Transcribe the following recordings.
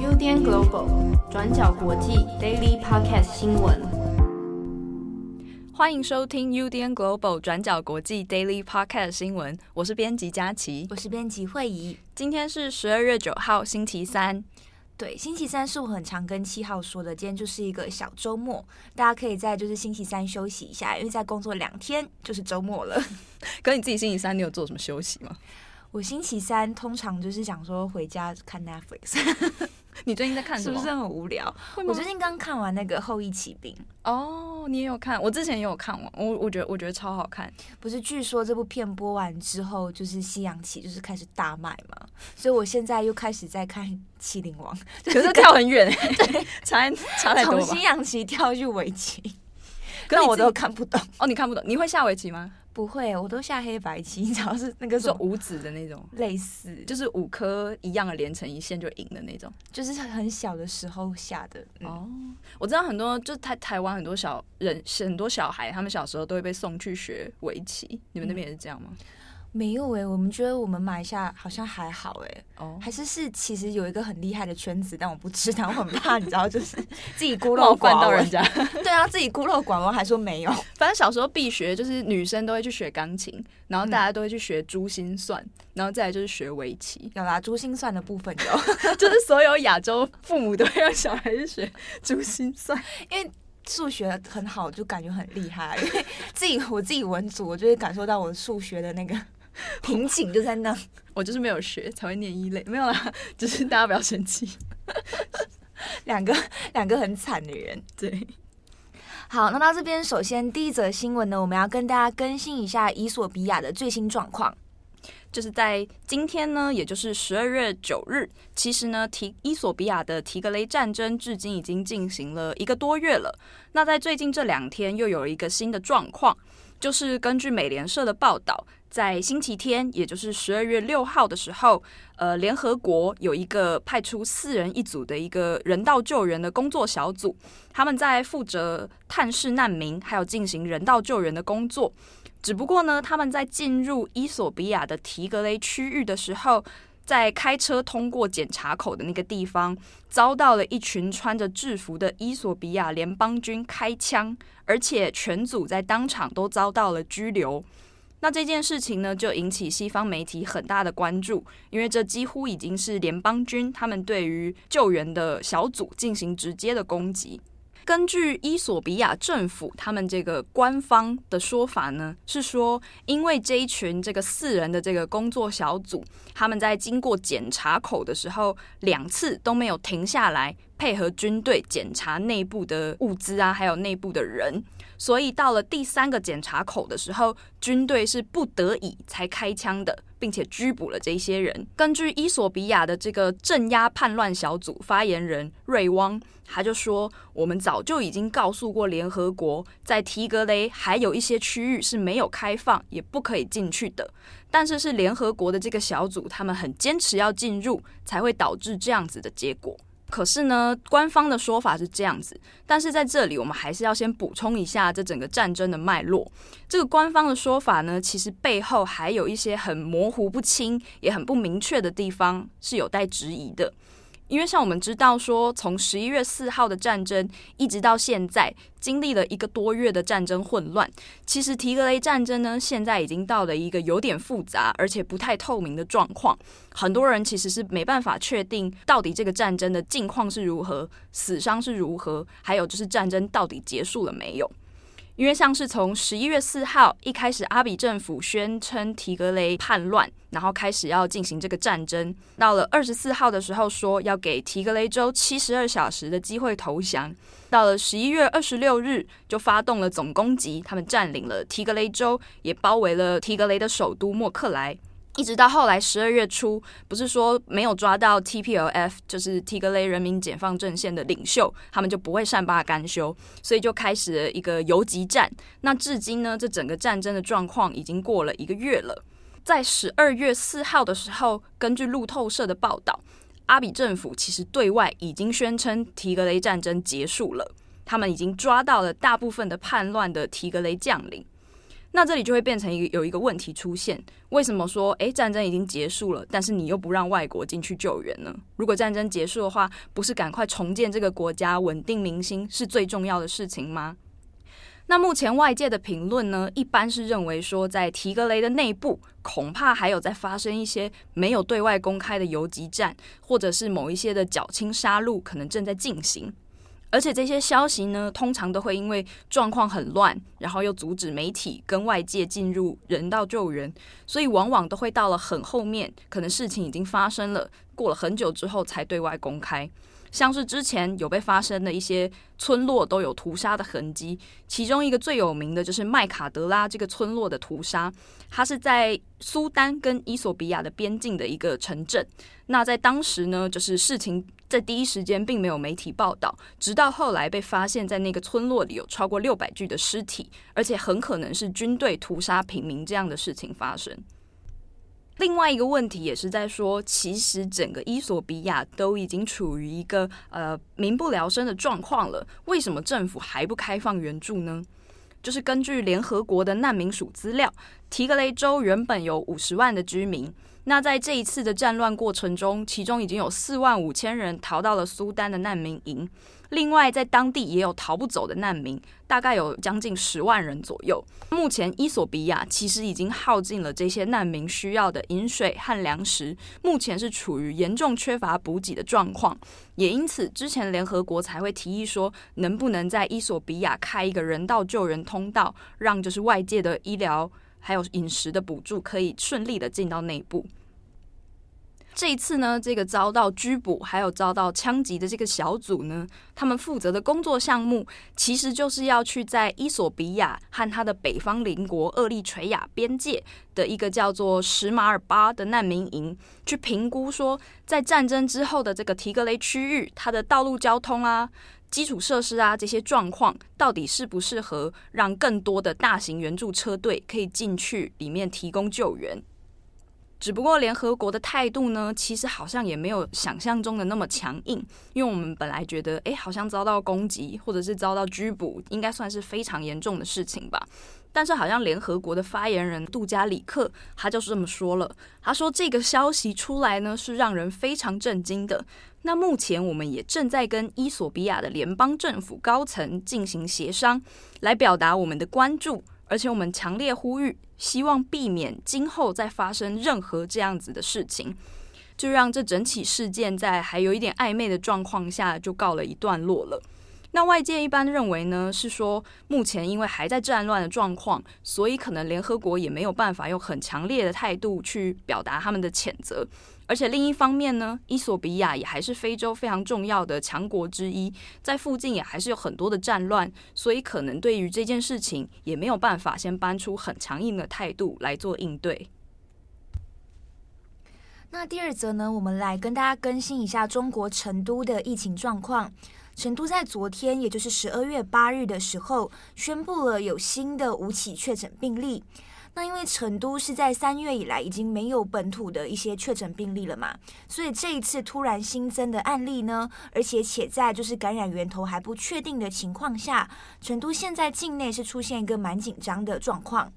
UDN Global 转角国际 Daily Podcast 新闻，欢迎收听 UDN Global 转角国际 Daily Podcast 新闻。我是编辑佳琪，我是编辑慧仪。今天是十二月九号，星期三。对，星期三是我很常跟七号说的，今天就是一个小周末，大家可以在就是星期三休息一下，因为在工作两天就是周末了。可你自己星期三你有做什么休息吗？我星期三通常就是想说回家看 Netflix。你最近在看什么？是不是很无聊？我最近刚看完那个《后翼弃兵》哦，你也有看？我之前也有看完，我我觉得我觉得超好看。不是，据说这部片播完之后，就是西洋棋就是开始大卖嘛，所以我现在又开始在看《麒麟王》，可是跳很远，对，差差太多。从西洋棋跳去围棋，可是我都看不懂。哦，你看不懂？你会下围棋吗？不会，我都下黑白棋，只要是那个是五子的那种，类似就是五颗一样的连成一线就赢的那种，就是很小的时候下的。嗯、哦，我知道很多，就是台台湾很多小人，很多小孩，他们小时候都会被送去学围棋。你们那边也是这样吗？嗯没有哎、欸，我们觉得我们马来西亚好像还好哎、欸，哦，oh. 还是是其实有一个很厉害的圈子，但我不知道，我很怕，你知道，就是 自己孤陋寡闻。到人家，对啊，自己孤陋寡闻还说没有，反正小时候必学，就是女生都会去学钢琴，然后大家都会去学珠心算，嗯、然后再来就是学围棋，有啦，珠心算的部分有，就是所有亚洲父母都会让小孩去学珠心算，因为数学很好，就感觉很厉害，因为自己我自己文组，我就会感受到我数学的那个。瓶颈就在那，我就是没有学才会念一类，没有啦，只是大家不要生气。两个两个很惨的人，对。好，那到这边，首先第一则新闻呢，我们要跟大家更新一下伊索比亚的最新状况。就是在今天呢，也就是十二月九日，其实呢，提伊索比亚的提格雷战争至今已经进行了一个多月了。那在最近这两天，又有了一个新的状况，就是根据美联社的报道。在星期天，也就是十二月六号的时候，呃，联合国有一个派出四人一组的一个人道救援的工作小组，他们在负责探视难民，还有进行人道救援的工作。只不过呢，他们在进入伊索比亚的提格雷区域的时候，在开车通过检查口的那个地方，遭到了一群穿着制服的伊索比亚联邦军开枪，而且全组在当场都遭到了拘留。那这件事情呢，就引起西方媒体很大的关注，因为这几乎已经是联邦军他们对于救援的小组进行直接的攻击。根据伊索比亚政府他们这个官方的说法呢，是说因为这一群这个四人的这个工作小组，他们在经过检查口的时候，两次都没有停下来配合军队检查内部的物资啊，还有内部的人。所以到了第三个检查口的时候，军队是不得已才开枪的，并且拘捕了这些人。根据伊索比亚的这个镇压叛乱小组发言人瑞汪，他就说：“我们早就已经告诉过联合国，在提格雷还有一些区域是没有开放，也不可以进去的。但是是联合国的这个小组，他们很坚持要进入，才会导致这样子的结果。”可是呢，官方的说法是这样子，但是在这里我们还是要先补充一下这整个战争的脉络。这个官方的说法呢，其实背后还有一些很模糊不清、也很不明确的地方，是有待质疑的。因为像我们知道说，从十一月四号的战争一直到现在，经历了一个多月的战争混乱。其实提格雷战争呢，现在已经到了一个有点复杂而且不太透明的状况。很多人其实是没办法确定到底这个战争的境况是如何，死伤是如何，还有就是战争到底结束了没有。因为像是从十一月四号一开始，阿比政府宣称提格雷叛乱，然后开始要进行这个战争。到了二十四号的时候，说要给提格雷州七十二小时的机会投降。到了十一月二十六日，就发动了总攻击，他们占领了提格雷州，也包围了提格雷的首都莫克莱。一直到后来十二月初，不是说没有抓到 TPLF，就是提格雷人民解放阵线的领袖，他们就不会善罢甘休，所以就开始了一个游击战。那至今呢，这整个战争的状况已经过了一个月了。在十二月四号的时候，根据路透社的报道，阿比政府其实对外已经宣称提格雷战争结束了，他们已经抓到了大部分的叛乱的提格雷将领。那这里就会变成一个有一个问题出现：为什么说诶战争已经结束了，但是你又不让外国进去救援呢？如果战争结束的话，不是赶快重建这个国家、稳定民心是最重要的事情吗？那目前外界的评论呢，一般是认为说，在提格雷的内部，恐怕还有在发生一些没有对外公开的游击战，或者是某一些的缴清杀戮可能正在进行。而且这些消息呢，通常都会因为状况很乱，然后又阻止媒体跟外界进入人道救援，所以往往都会到了很后面，可能事情已经发生了，过了很久之后才对外公开。像是之前有被发生的一些村落都有屠杀的痕迹，其中一个最有名的就是麦卡德拉这个村落的屠杀，它是在苏丹跟伊索比亚的边境的一个城镇。那在当时呢，就是事情在第一时间并没有媒体报道，直到后来被发现，在那个村落里有超过六百具的尸体，而且很可能是军队屠杀平民这样的事情发生。另外一个问题也是在说，其实整个伊索比亚都已经处于一个呃民不聊生的状况了，为什么政府还不开放援助呢？就是根据联合国的难民署资料，提格雷州原本有五十万的居民。那在这一次的战乱过程中，其中已经有四万五千人逃到了苏丹的难民营，另外在当地也有逃不走的难民，大概有将近十万人左右。目前伊索比亚其实已经耗尽了这些难民需要的饮水和粮食，目前是处于严重缺乏补给的状况，也因此之前联合国才会提议说，能不能在伊索比亚开一个人道救援通道，让就是外界的医疗。还有饮食的补助可以顺利的进到内部。这一次呢，这个遭到拘捕还有遭到枪击的这个小组呢，他们负责的工作项目其实就是要去在伊索比亚和他的北方邻国厄立垂亚边界的一个叫做什马尔巴的难民营，去评估说，在战争之后的这个提格雷区域，它的道路交通啊。基础设施啊，这些状况到底适不适合让更多的大型援助车队可以进去里面提供救援？只不过联合国的态度呢，其实好像也没有想象中的那么强硬，因为我们本来觉得，诶，好像遭到攻击或者是遭到拘捕，应该算是非常严重的事情吧。但是好像联合国的发言人杜加里克他就是这么说了，他说这个消息出来呢，是让人非常震惊的。那目前我们也正在跟伊索比亚的联邦政府高层进行协商，来表达我们的关注，而且我们强烈呼吁，希望避免今后再发生任何这样子的事情，就让这整起事件在还有一点暧昧的状况下就告了一段落了。那外界一般认为呢，是说目前因为还在战乱的状况，所以可能联合国也没有办法用很强烈的态度去表达他们的谴责。而且另一方面呢，伊索比亚也还是非洲非常重要的强国之一，在附近也还是有很多的战乱，所以可能对于这件事情也没有办法先搬出很强硬的态度来做应对。那第二则呢，我们来跟大家更新一下中国成都的疫情状况。成都在昨天，也就是十二月八日的时候，宣布了有新的五起确诊病例。那因为成都是在三月以来已经没有本土的一些确诊病例了嘛，所以这一次突然新增的案例呢，而且且在就是感染源头还不确定的情况下，成都现在境内是出现一个蛮紧张的状况。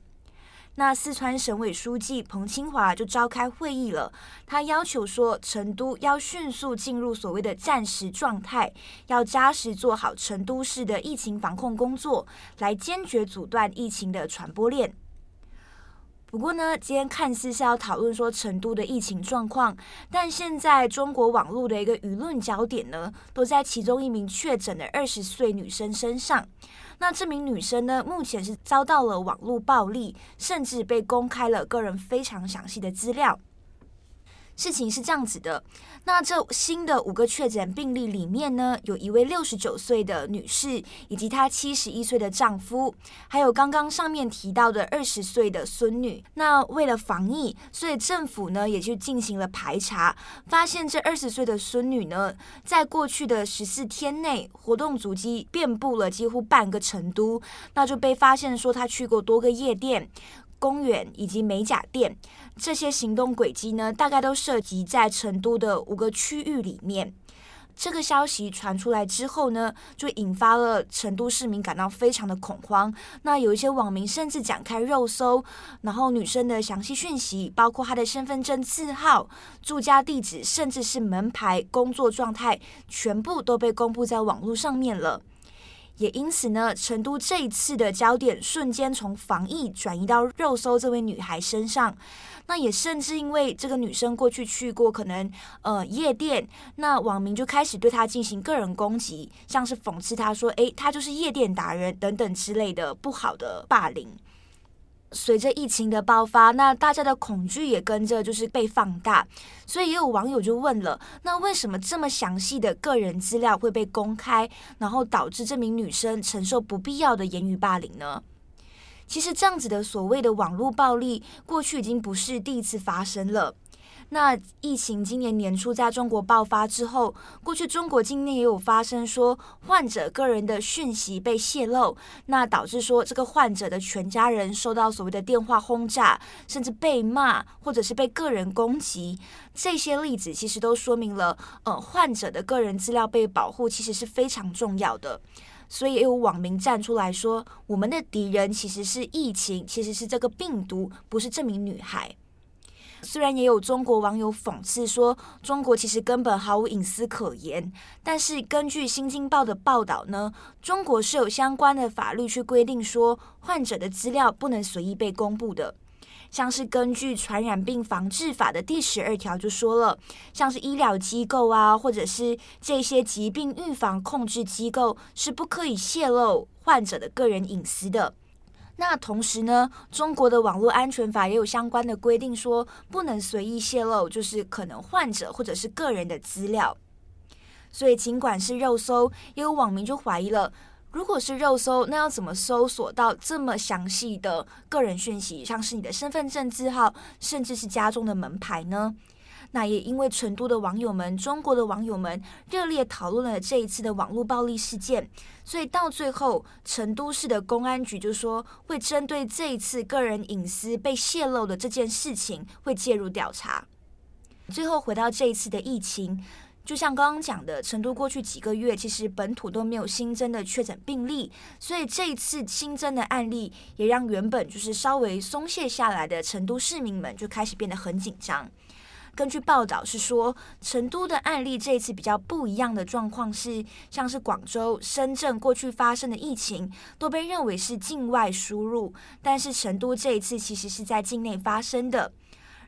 那四川省委书记彭清华就召开会议了，他要求说，成都要迅速进入所谓的战时状态，要扎实做好成都市的疫情防控工作，来坚决阻断疫情的传播链。不过呢，今天看似是要讨论说成都的疫情状况，但现在中国网络的一个舆论焦点呢，都在其中一名确诊的二十岁女生身上。那这名女生呢，目前是遭到了网络暴力，甚至被公开了个人非常详细的资料。事情是这样子的，那这新的五个确诊病例里面呢，有一位六十九岁的女士，以及她七十一岁的丈夫，还有刚刚上面提到的二十岁的孙女。那为了防疫，所以政府呢也就进行了排查，发现这二十岁的孙女呢，在过去的十四天内，活动足迹遍布了几乎半个成都，那就被发现说她去过多个夜店。公园以及美甲店，这些行动轨迹呢，大概都涉及在成都的五个区域里面。这个消息传出来之后呢，就引发了成都市民感到非常的恐慌。那有一些网民甚至展开肉搜，然后女生的详细讯息，包括她的身份证字号、住家地址，甚至是门牌、工作状态，全部都被公布在网络上面了。也因此呢，成都这一次的焦点瞬间从防疫转移到肉搜这位女孩身上。那也甚至因为这个女生过去去过可能呃夜店，那网民就开始对她进行个人攻击，像是讽刺她说：“诶，她就是夜店达人等等之类的不好的霸凌。”随着疫情的爆发，那大家的恐惧也跟着就是被放大，所以也有网友就问了：那为什么这么详细的个人资料会被公开，然后导致这名女生承受不必要的言语霸凌呢？其实这样子的所谓的网络暴力，过去已经不是第一次发生了。那疫情今年年初在中国爆发之后，过去中国境内也有发生说患者个人的讯息被泄露，那导致说这个患者的全家人受到所谓的电话轰炸，甚至被骂或者是被个人攻击。这些例子其实都说明了，呃，患者的个人资料被保护其实是非常重要的。所以也有网民站出来说，我们的敌人其实是疫情，其实是这个病毒，不是这名女孩。虽然也有中国网友讽刺说，中国其实根本毫无隐私可言，但是根据《新京报》的报道呢，中国是有相关的法律去规定说，患者的资料不能随意被公布的。像是根据《传染病防治法》的第十二条就说了，像是医疗机构啊，或者是这些疾病预防控制机构，是不可以泄露患者的个人隐私的。那同时呢，中国的网络安全法也有相关的规定，说不能随意泄露，就是可能患者或者是个人的资料。所以尽管是肉搜，也有网民就怀疑了，如果是肉搜，那要怎么搜索到这么详细的个人讯息，像是你的身份证字号，甚至是家中的门牌呢？那也因为成都的网友们、中国的网友们热烈讨论了这一次的网络暴力事件，所以到最后，成都市的公安局就说会针对这一次个人隐私被泄露的这件事情会介入调查。最后回到这一次的疫情，就像刚刚讲的，成都过去几个月其实本土都没有新增的确诊病例，所以这一次新增的案例也让原本就是稍微松懈下来的成都市民们就开始变得很紧张。根据报道是说，成都的案例这一次比较不一样的状况是，像是广州、深圳过去发生的疫情都被认为是境外输入，但是成都这一次其实是在境内发生的。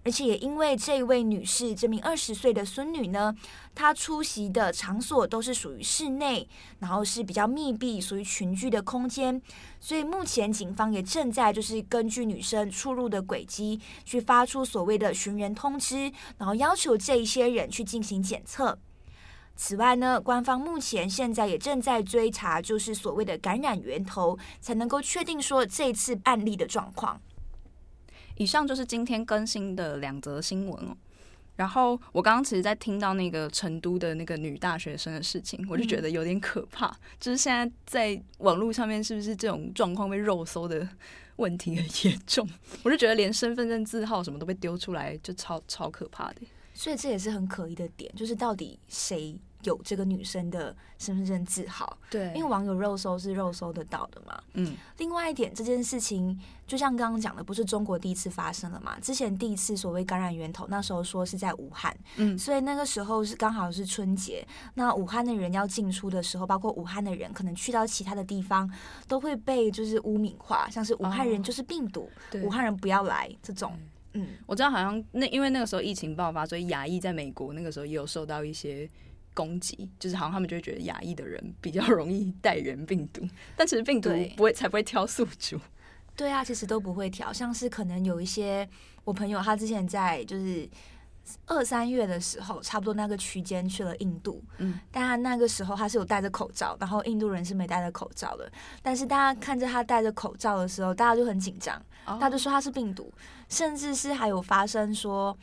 而且也因为这位女士，这名二十岁的孙女呢，她出席的场所都是属于室内，然后是比较密闭、属于群聚的空间，所以目前警方也正在就是根据女生出入的轨迹，去发出所谓的寻人通知，然后要求这一些人去进行检测。此外呢，官方目前现在也正在追查，就是所谓的感染源头，才能够确定说这次案例的状况。以上就是今天更新的两则新闻哦。然后我刚刚其实，在听到那个成都的那个女大学生的事情，我就觉得有点可怕。嗯、就是现在在网络上面，是不是这种状况被肉搜的问题很严重？我就觉得连身份证字号什么都被丢出来，就超超可怕的。所以这也是很可疑的点，就是到底谁？有这个女生的身份证字号，对，因为网友肉搜是肉搜得到的嘛。嗯，另外一点，这件事情就像刚刚讲的，不是中国第一次发生了嘛？之前第一次所谓感染源头，那时候说是在武汉，嗯，所以那个时候是刚好是春节，那武汉的人要进出的时候，包括武汉的人可能去到其他的地方，都会被就是污名化，像是武汉人就是病毒，哦、武汉人不要来这种。嗯，我知道，好像那因为那个时候疫情爆发，所以亚裔在美国那个时候也有受到一些。攻击就是好像他们就会觉得亚裔的人比较容易带原病毒，但其实病毒不会才不会挑宿主。对啊，其实都不会挑，像是可能有一些我朋友他之前在就是二三月的时候，差不多那个区间去了印度，嗯，但他那个时候他是有戴着口罩，然后印度人是没戴着口罩的，但是大家看着他戴着口罩的时候，大家就很紧张，他就说他是病毒，甚至是还有发生说。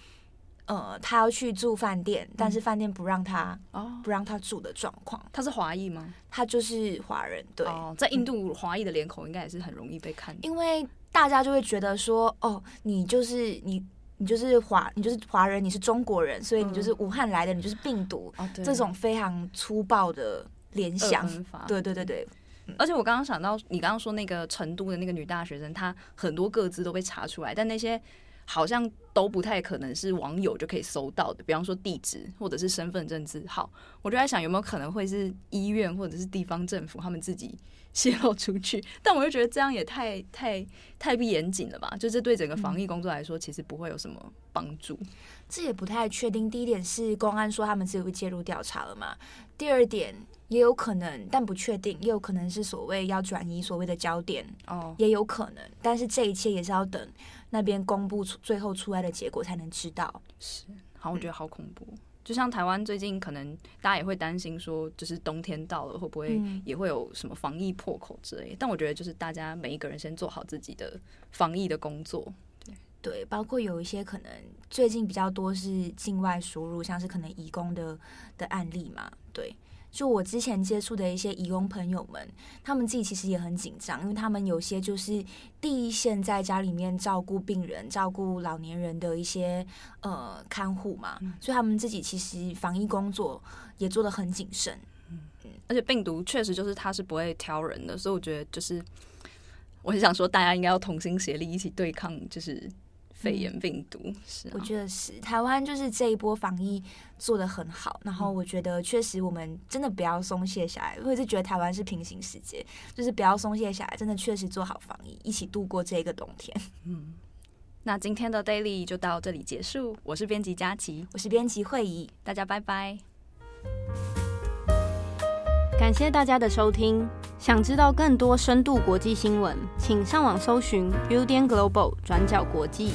呃，他要去住饭店，但是饭店不让他，哦，不让他住的状况。他是华裔吗？他就是华人，对。哦，在印度华裔的脸孔应该也是很容易被看。因为大家就会觉得说，哦，你就是你你就是华，你就是华人，你是中国人，所以你就是武汉来的，你就是病毒，哦、这种非常粗暴的联想。对对对对。而且我刚刚想到，你刚刚说那个成都的那个女大学生，她很多个资都被查出来，但那些好像都不太可能是网友就可以搜到的，比方说地址或者是身份证字号。我就在想，有没有可能会是医院或者是地方政府他们自己 泄露出去？但我就觉得这样也太太太不严谨了吧？就这对整个防疫工作来说，其实不会有什么帮助。这也不太确定。第一点是公安说他们自己会介入调查了嘛？第二点。也有可能，但不确定。也有可能是所谓要转移所谓的焦点哦，也有可能。但是这一切也是要等那边公布出最后出来的结果才能知道。是，好，我觉得好恐怖。嗯、就像台湾最近可能大家也会担心说，就是冬天到了会不会也会有什么防疫破口之类。嗯、但我觉得就是大家每一个人先做好自己的防疫的工作。对对，包括有一些可能最近比较多是境外输入，像是可能移工的的案例嘛，对。就我之前接触的一些移工朋友们，他们自己其实也很紧张，因为他们有些就是第一线在家里面照顾病人、照顾老年人的一些呃看护嘛，嗯、所以他们自己其实防疫工作也做得很谨慎。嗯，而且病毒确实就是它是不会挑人的，所以我觉得就是我很想说，大家应该要同心协力，一起对抗，就是。肺炎病毒，嗯、是、啊、我觉得是台湾就是这一波防疫做的很好，然后我觉得确实我们真的不要松懈下来，我一直觉得台湾是平行世界，就是不要松懈下来，真的确实做好防疫，一起度过这个冬天。嗯，那今天的 Daily 就到这里结束，我是编辑佳琪，我是编辑慧仪，大家拜拜，感谢大家的收听。想知道更多深度国际新闻，请上网搜寻 Udan Global 转角国际。